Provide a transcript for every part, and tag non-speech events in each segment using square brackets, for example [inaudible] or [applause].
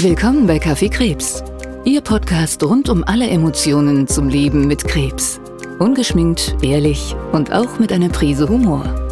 Willkommen bei Kaffee Krebs, Ihr Podcast rund um alle Emotionen zum Leben mit Krebs. Ungeschminkt, ehrlich und auch mit einer Prise Humor.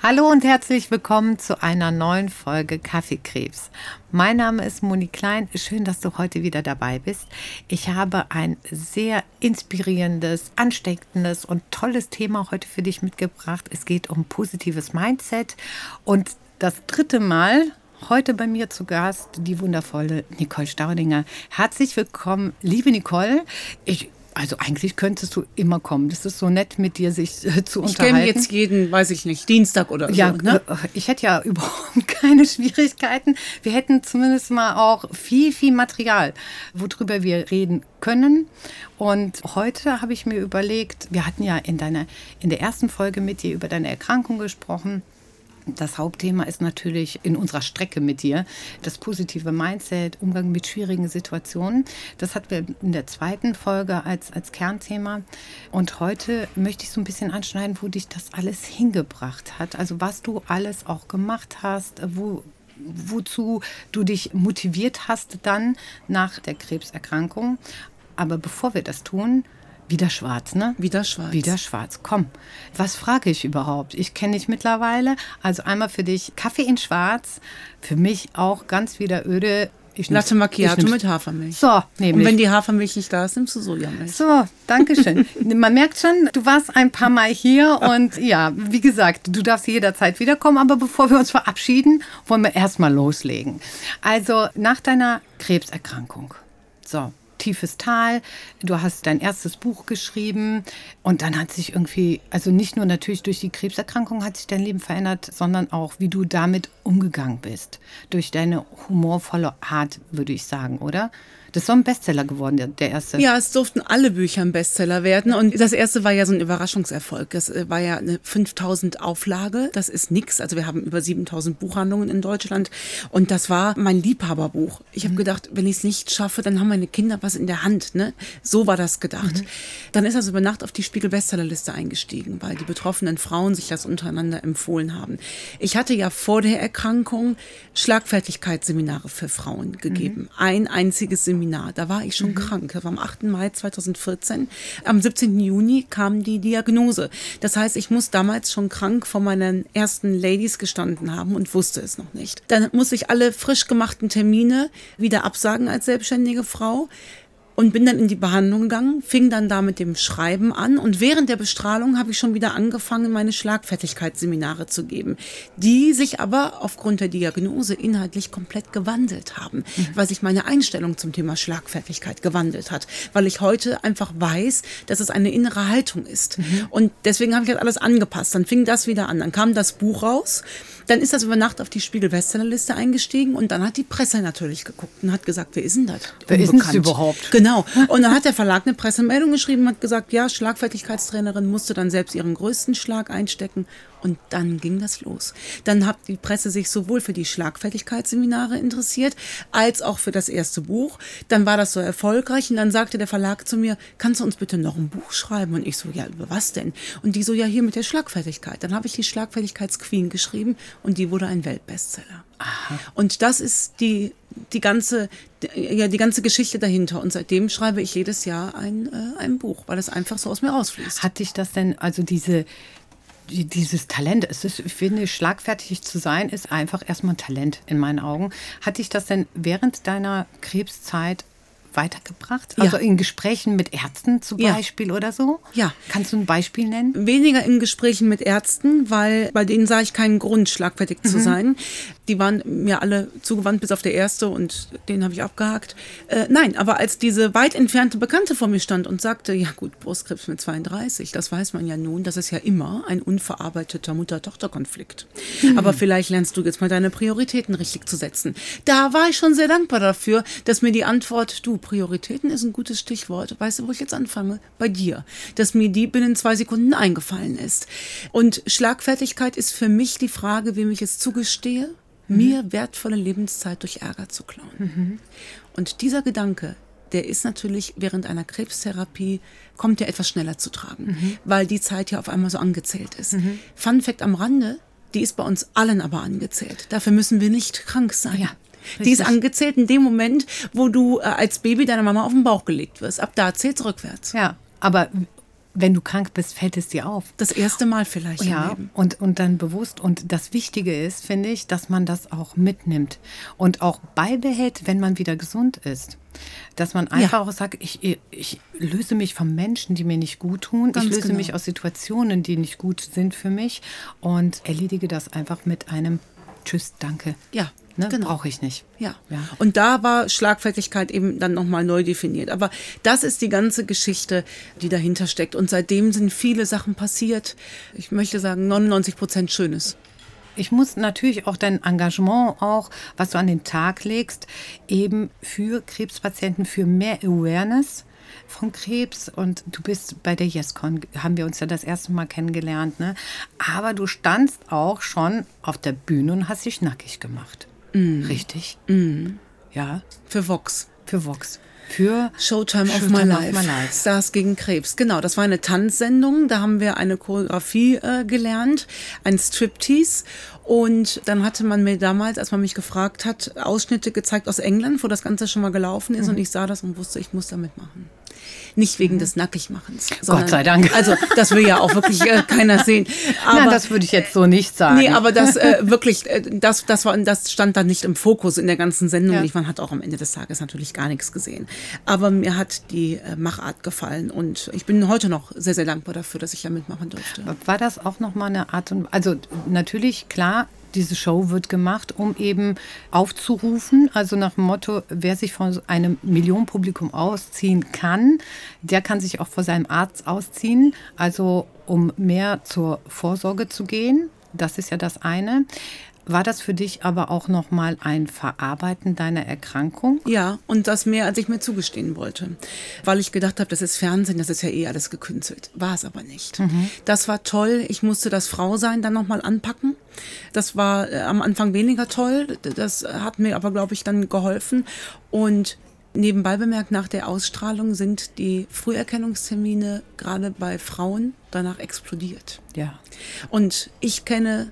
Hallo und herzlich willkommen zu einer neuen Folge Kaffeekrebs. Mein Name ist Moni Klein. Schön, dass du heute wieder dabei bist. Ich habe ein sehr inspirierendes, ansteckendes und tolles Thema heute für dich mitgebracht. Es geht um positives Mindset und das dritte Mal heute bei mir zu Gast die wundervolle Nicole Staudinger. Herzlich willkommen, liebe Nicole. Ich also eigentlich könntest du immer kommen. Das ist so nett, mit dir sich äh, zu ich unterhalten. Ich kenne jetzt jeden, weiß ich nicht, Dienstag oder ja, so. Ne? Äh, ich hätte ja [laughs] überhaupt keine Schwierigkeiten. Wir hätten zumindest mal auch viel, viel Material, worüber wir reden können. Und heute habe ich mir überlegt, wir hatten ja in, deiner, in der ersten Folge mit dir über deine Erkrankung gesprochen. Das Hauptthema ist natürlich in unserer Strecke mit dir das positive Mindset, Umgang mit schwierigen Situationen. Das hatten wir in der zweiten Folge als, als Kernthema. Und heute möchte ich so ein bisschen anschneiden, wo dich das alles hingebracht hat. Also was du alles auch gemacht hast, wo, wozu du dich motiviert hast dann nach der Krebserkrankung. Aber bevor wir das tun, wieder schwarz, ne? Wieder schwarz. Wieder schwarz. Komm, was frage ich überhaupt? Ich kenne dich mittlerweile. Also einmal für dich Kaffee in schwarz. Für mich auch ganz wieder öde. Ich Latte Macchiato mit Hafermilch. So, nämlich. Und wenn die Hafermilch nicht da ist, nimmst du Sojamilch. So, danke schön. [laughs] Man merkt schon, du warst ein paar Mal hier und [laughs] ja, wie gesagt, du darfst jederzeit wiederkommen. Aber bevor wir uns verabschieden, wollen wir erstmal loslegen. Also nach deiner Krebserkrankung. So, tiefes Tal. Du hast dein erstes Buch geschrieben und dann hat sich irgendwie, also nicht nur natürlich durch die Krebserkrankung hat sich dein Leben verändert, sondern auch, wie du damit umgegangen bist. Durch deine humorvolle Art, würde ich sagen, oder? Das ist so ein Bestseller geworden, der, der, erste. Ja, es durften alle Bücher ein Bestseller werden. Und das erste war ja so ein Überraschungserfolg. Das äh, war ja eine 5000 Auflage. Das ist nix. Also wir haben über 7000 Buchhandlungen in Deutschland. Und das war mein Liebhaberbuch. Ich habe mhm. gedacht, wenn ich es nicht schaffe, dann haben meine Kinder was in der Hand. Ne? So war das gedacht. Mhm. Dann ist also über Nacht auf die Spiegel-Bestsellerliste eingestiegen, weil die betroffenen Frauen sich das untereinander empfohlen haben. Ich hatte ja vor der Erkrankung Schlagfertigkeitsseminare für Frauen gegeben. Mhm. Ein einziges Seminar Seminar. Da war ich schon mhm. krank. Das war am 8. Mai 2014. Am 17. Juni kam die Diagnose. Das heißt, ich muss damals schon krank vor meinen ersten Ladies gestanden haben und wusste es noch nicht. Dann muss ich alle frisch gemachten Termine wieder absagen als selbstständige Frau und bin dann in die Behandlung gegangen, fing dann da mit dem Schreiben an und während der Bestrahlung habe ich schon wieder angefangen, meine Schlagfertigkeitsseminare zu geben, die sich aber aufgrund der Diagnose inhaltlich komplett gewandelt haben, mhm. weil sich meine Einstellung zum Thema Schlagfertigkeit gewandelt hat, weil ich heute einfach weiß, dass es eine innere Haltung ist. Mhm. Und deswegen habe ich das alles angepasst. Dann fing das wieder an, dann kam das Buch raus dann ist das über Nacht auf die Spiegel-Bestsellerliste eingestiegen und dann hat die Presse natürlich geguckt und hat gesagt, wer ist denn das? Wer ist das überhaupt? Genau. Und dann hat der Verlag eine Pressemeldung geschrieben und hat gesagt, ja, Schlagfertigkeitstrainerin musste dann selbst ihren größten Schlag einstecken und dann ging das los. Dann hat die Presse sich sowohl für die Schlagfertigkeitsseminare interessiert, als auch für das erste Buch. Dann war das so erfolgreich und dann sagte der Verlag zu mir, kannst du uns bitte noch ein Buch schreiben? Und ich so, ja, über was denn? Und die so, ja, hier mit der Schlagfertigkeit. Dann habe ich die Schlagfertigkeitsqueen geschrieben und die wurde ein Weltbestseller. Aha. Und das ist die, die, ganze, ja, die ganze Geschichte dahinter. Und seitdem schreibe ich jedes Jahr ein, äh, ein Buch, weil es einfach so aus mir rausfließt. Hat dich das denn, also diese, dieses Talent, es ist, ich finde, schlagfertig zu sein, ist einfach erstmal ein Talent in meinen Augen. Hat dich das denn während deiner Krebszeit weitergebracht? Also ja. in Gesprächen mit Ärzten zum Beispiel ja. oder so? Ja. Kannst du ein Beispiel nennen? Weniger in Gesprächen mit Ärzten, weil bei denen sah ich keinen Grund, schlagfertig mhm. zu sein. Die waren mir alle zugewandt, bis auf der erste und den habe ich abgehakt. Äh, nein, aber als diese weit entfernte Bekannte vor mir stand und sagte, ja gut, Brustkrebs mit 32, das weiß man ja nun, das ist ja immer ein unverarbeiteter Mutter-Tochter-Konflikt. Mhm. Aber vielleicht lernst du jetzt mal deine Prioritäten richtig zu setzen. Da war ich schon sehr dankbar dafür, dass mir die Antwort, du, Prioritäten ist ein gutes Stichwort. Weißt du, wo ich jetzt anfange? Bei dir. Dass mir die binnen zwei Sekunden eingefallen ist. Und Schlagfertigkeit ist für mich die Frage, wem ich es zugestehe, mhm. mir wertvolle Lebenszeit durch Ärger zu klauen. Mhm. Und dieser Gedanke der ist natürlich während einer Krebstherapie, kommt der etwas schneller zu tragen, weil die Zeit ja auf einmal so angezählt ist. Fun Fact am Rande, die ist bei uns allen aber angezählt. Dafür müssen wir nicht krank sein. Ja, die ist richtig. angezählt in dem Moment, wo du äh, als Baby deiner Mama auf den Bauch gelegt wirst. Ab da zählt rückwärts. Ja, aber wenn du krank bist, fällt es dir auf. Das erste Mal vielleicht Ja, und, und dann bewusst. Und das Wichtige ist, finde ich, dass man das auch mitnimmt und auch beibehält, wenn man wieder gesund ist. Dass man einfach auch sagt, ich, ich löse mich von Menschen, die mir nicht gut tun. Ganz ich löse genau. mich aus Situationen, die nicht gut sind für mich und erledige das einfach mit einem Tschüss, danke. Ja, ne? genau. Brauche ich nicht. Ja. Ja. Und da war Schlagfertigkeit eben dann nochmal neu definiert. Aber das ist die ganze Geschichte, die dahinter steckt. Und seitdem sind viele Sachen passiert. Ich möchte sagen, 99 Prozent Schönes. Ich muss natürlich auch dein Engagement, auch was du an den Tag legst, eben für Krebspatienten, für mehr Awareness von Krebs. Und du bist bei der YesCon, haben wir uns ja das erste Mal kennengelernt. Ne? Aber du standst auch schon auf der Bühne und hast dich nackig gemacht. Richtig? Ja, Für Vox. für Vox. Für Showtime, of, Showtime my of life. My Life. Stars gegen Krebs. Genau, das war eine Tanzsendung. Da haben wir eine Choreografie äh, gelernt, ein Striptease. Und dann hatte man mir damals, als man mich gefragt hat, Ausschnitte gezeigt aus England, wo das Ganze schon mal gelaufen ist. Mhm. Und ich sah das und wusste, ich muss da mitmachen. Nicht wegen des Nackigmachens. sondern- Mhm. sei Dank. Also, das will ja auch wirklich äh, keiner [laughs] sehen. Aber, Nein, das würde ich jetzt so nicht sagen. Nee, aber das äh, wirklich, äh, das, das, war, das stand dann nicht im Fokus in der ganzen Sendung. Ja. Ich, man hat auch am Ende des Tages natürlich gar nichts gesehen. Aber mir hat die äh, Machart gefallen und ich bin heute noch sehr, sehr dankbar dafür, dass ich da mitmachen durfte. War das auch nochmal eine Art und also natürlich klar, diese Show wird gemacht, um eben aufzurufen, also nach dem Motto, wer sich von einem Millionenpublikum ausziehen kann, der kann sich auch vor seinem Arzt ausziehen, also um mehr zur Vorsorge zu gehen. Das ist ja das eine. War das für dich aber auch nochmal ein Verarbeiten deiner Erkrankung? Ja, und das mehr, als ich mir zugestehen wollte. Weil ich gedacht habe, das ist Fernsehen, das ist ja eh alles gekünstelt. War es aber nicht. Das war toll. Ich musste das Frausein dann nochmal anpacken. Das war äh, am Anfang weniger toll. Das hat mir aber, glaube ich, dann geholfen. Und nebenbei bemerkt, nach der Ausstrahlung sind die Früherkennungstermine gerade bei Frauen danach explodiert. Ja. Und ich kenne,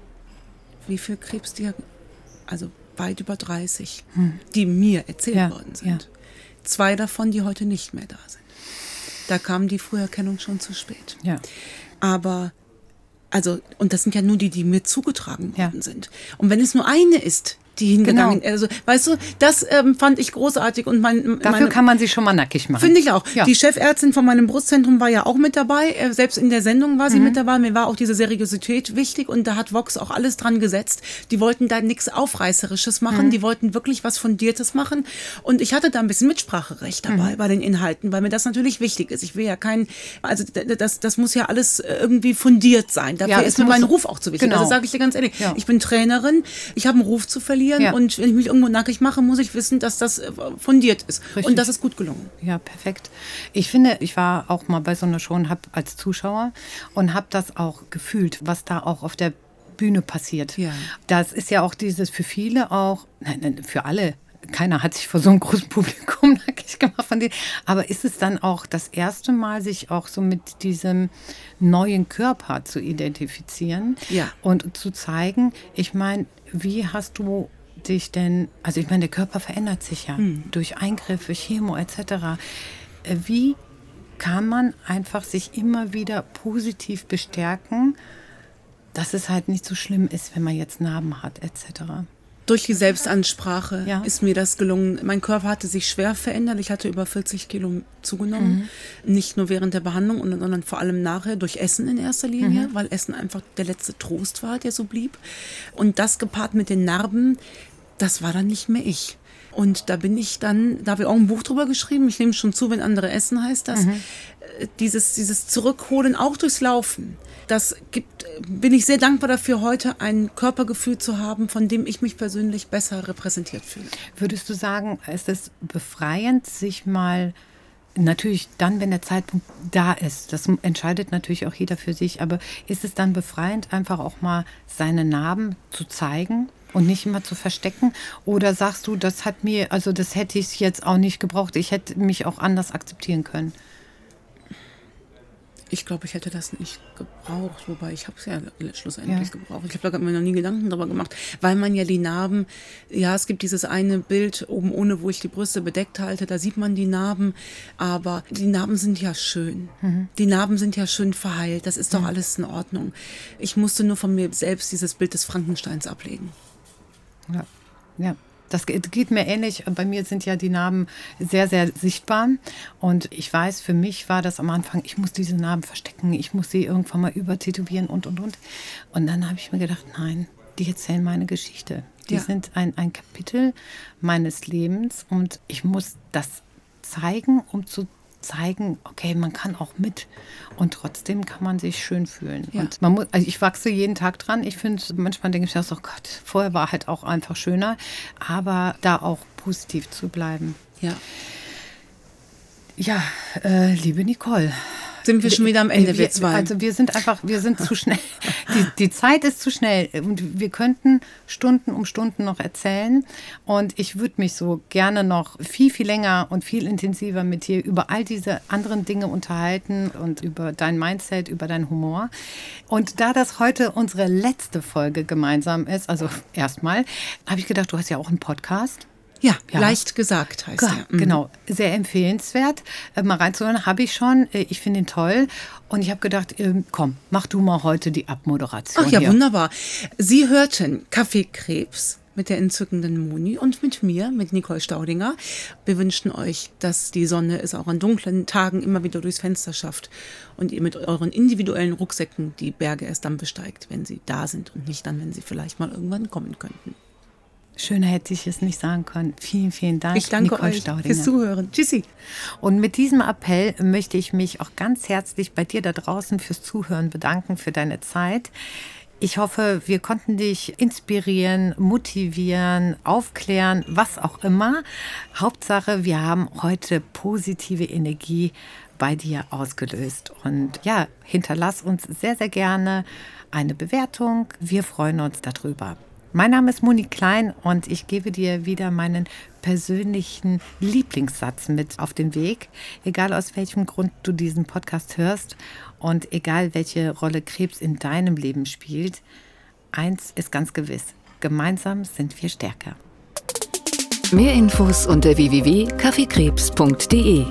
wie viel Krebsdiagnosen, also weit über 30, die mir erzählt Ja, worden sind. ja. Zwei davon, die heute nicht mehr da sind. Da kam die Früherkennung schon zu spät. Ja. Aber, also, und das sind ja nur die, die mir zugetragen Ja. worden sind. Und wenn es nur eine ist, die hingegangen Genau. Also, weißt du, das ähm, fand ich großartig und mein, Dafür meine, kann man sich schon mal nackig machen. Finde ich auch. Ja. Die Chefärztin von meinem Brustzentrum war ja auch mit dabei. Äh, Selbst in der Sendung war sie Mhm. mit dabei. Mir war auch diese Seriosität wichtig und da hat Vox auch alles dran gesetzt. Die wollten da nichts Aufreißerisches machen. Mhm. Die wollten wirklich was Fundiertes machen. Und ich hatte da ein bisschen Mitspracherecht dabei Mhm. bei den Inhalten, weil mir das natürlich wichtig ist. Ich will ja kein, also das, das muss ja alles äh, irgendwie fundiert sein. Dafür Ja, ist mir mein Ruf auch zu wichtig. Genau. Also sage ich dir ganz ehrlich, Ja. ich bin Trainerin, ich habe einen Ruf zu verlieren Ja. und wenn ich mich irgendwo nackig mache, muss ich wissen, dass das äh, fundiert ist. Richtig. Und das ist gut gelungen. Ja, perfekt. Ich finde, ich war auch mal bei so einer Show und hab als Zuschauer und habe das auch gefühlt, was da auch auf der Bühne passiert. Ja. Das ist ja auch dieses für viele auch, nein, nein, für alle. Keiner hat sich vor so einem großen [laughs] Publikum nackig gemacht von denen. Aber ist es dann auch das erste Mal, sich auch so mit diesem neuen Körper zu identifizieren Ja. und zu zeigen, ich meine, wie hast du dich denn, also ich meine, der Körper verändert sich ja durch Eingriffe, Chemo etc. Äh, Wie kann man einfach sich immer wieder positiv bestärken, dass es halt nicht so schlimm ist, wenn man jetzt Narben hat etc. Durch die Selbstansprache Ja. ist mir das gelungen. Mein Körper hatte sich schwer verändert. Ich hatte über 40 Kilo zugenommen. Nicht nur während der Behandlung, sondern vor allem nachher durch Essen in erster Linie, weil Essen einfach der letzte Trost war, der so blieb. Und das gepaart mit den Narben, das war dann nicht mehr ich. Und da bin ich dann, da habe ich auch ein Buch drüber geschrieben, ich nehme schon zu, wenn andere essen, heißt das, äh, dieses, dieses Zurückholen auch durchs Laufen. Das gibt, äh, bin ich sehr dankbar dafür, heute ein Körpergefühl zu haben, von dem ich mich persönlich besser repräsentiert fühle. Würdest du sagen, es ist befreiend, sich mal natürlich dann, wenn der Zeitpunkt da ist, das entscheidet natürlich auch jeder für sich, aber ist es dann befreiend, einfach auch mal seine Narben zu zeigen und nicht immer zu verstecken? Oder sagst du, das hat mir, also das hätte ich jetzt auch nicht gebraucht, ich hätte mich auch anders akzeptieren können? Ich glaube, ich hätte das nicht gebraucht, wobei ich habe es ja schlussendlich ja. gebraucht. Ich habe mir noch nie Gedanken darüber gemacht, weil man ja die Narben, ja, es gibt dieses eine Bild oben ohne, wo ich die Brüste bedeckt halte, da sieht man die Narben, aber die Narben sind ja schön. Mhm. Die Narben sind ja schön verheilt, das ist doch mhm. alles in Ordnung. Ich musste nur von mir selbst dieses Bild des Frankensteins ablegen. Ja, ja. Das geht mir ähnlich. Bei mir sind ja die Narben sehr, sehr sichtbar. Und ich weiß, für mich war das am Anfang, ich muss diese Narben verstecken, ich muss sie irgendwann mal übertätowieren und, und, und. Und dann habe ich mir gedacht, nein, die erzählen meine Geschichte. Die ja. sind ein, ein Kapitel meines Lebens und ich muss das zeigen, um zu zeigen, okay, man kann auch mit und trotzdem kann man sich schön fühlen. Ja. Und man muss, also ich wachse jeden Tag dran. Ich finde, manchmal denke ich mir, oh Gott, vorher war halt auch einfach schöner, aber da auch positiv zu bleiben. Ja. Ja, äh, liebe Nicole, sind wir schon wieder am Ende, wir, wir zwei. Also wir sind einfach, wir sind zu schnell. [laughs] Die, die Zeit ist zu schnell und wir könnten Stunden um Stunden noch erzählen. Und ich würde mich so gerne noch viel, viel länger und viel intensiver mit dir über all diese anderen Dinge unterhalten und über dein Mindset, über deinen Humor. Und da das heute unsere letzte Folge gemeinsam ist, also erstmal, habe ich gedacht, du hast ja auch einen Podcast. Ja, ja, leicht gesagt heißt ja, er. Mhm. Genau, sehr empfehlenswert. Äh, mal reinzuhören, habe ich schon. Äh, ich finde ihn toll. Und ich habe gedacht, äh, komm, mach du mal heute die Abmoderation. Ach ja, hier. wunderbar. Sie hörten Kaffeekrebs mit der entzückenden Moni und mit mir, mit Nicole Staudinger. Wir wünschen euch, dass die Sonne es auch an dunklen Tagen immer wieder durchs Fenster schafft und ihr mit euren individuellen Rucksäcken die Berge erst dann besteigt, wenn sie da sind und nicht dann, wenn sie vielleicht mal irgendwann kommen könnten. Schöner hätte ich es nicht sagen können. Vielen, vielen Dank. Ich danke Nicole euch Staudinger. fürs Zuhören. Tschüssi. Und mit diesem Appell möchte ich mich auch ganz herzlich bei dir da draußen fürs Zuhören bedanken, für deine Zeit. Ich hoffe, wir konnten dich inspirieren, motivieren, aufklären, was auch immer. Hauptsache, wir haben heute positive Energie bei dir ausgelöst. Und ja, hinterlass uns sehr, sehr gerne eine Bewertung. Wir freuen uns darüber. Mein Name ist Moni Klein und ich gebe dir wieder meinen persönlichen Lieblingssatz mit auf den Weg, egal aus welchem Grund du diesen Podcast hörst und egal welche Rolle Krebs in deinem Leben spielt. Eins ist ganz gewiss, gemeinsam sind wir stärker. Mehr Infos unter www.kaffeekrebs.de.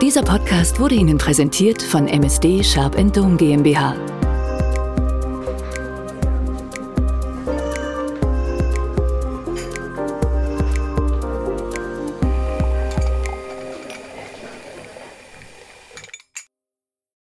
Dieser Podcast wurde Ihnen präsentiert von MSD Sharp Dome GmbH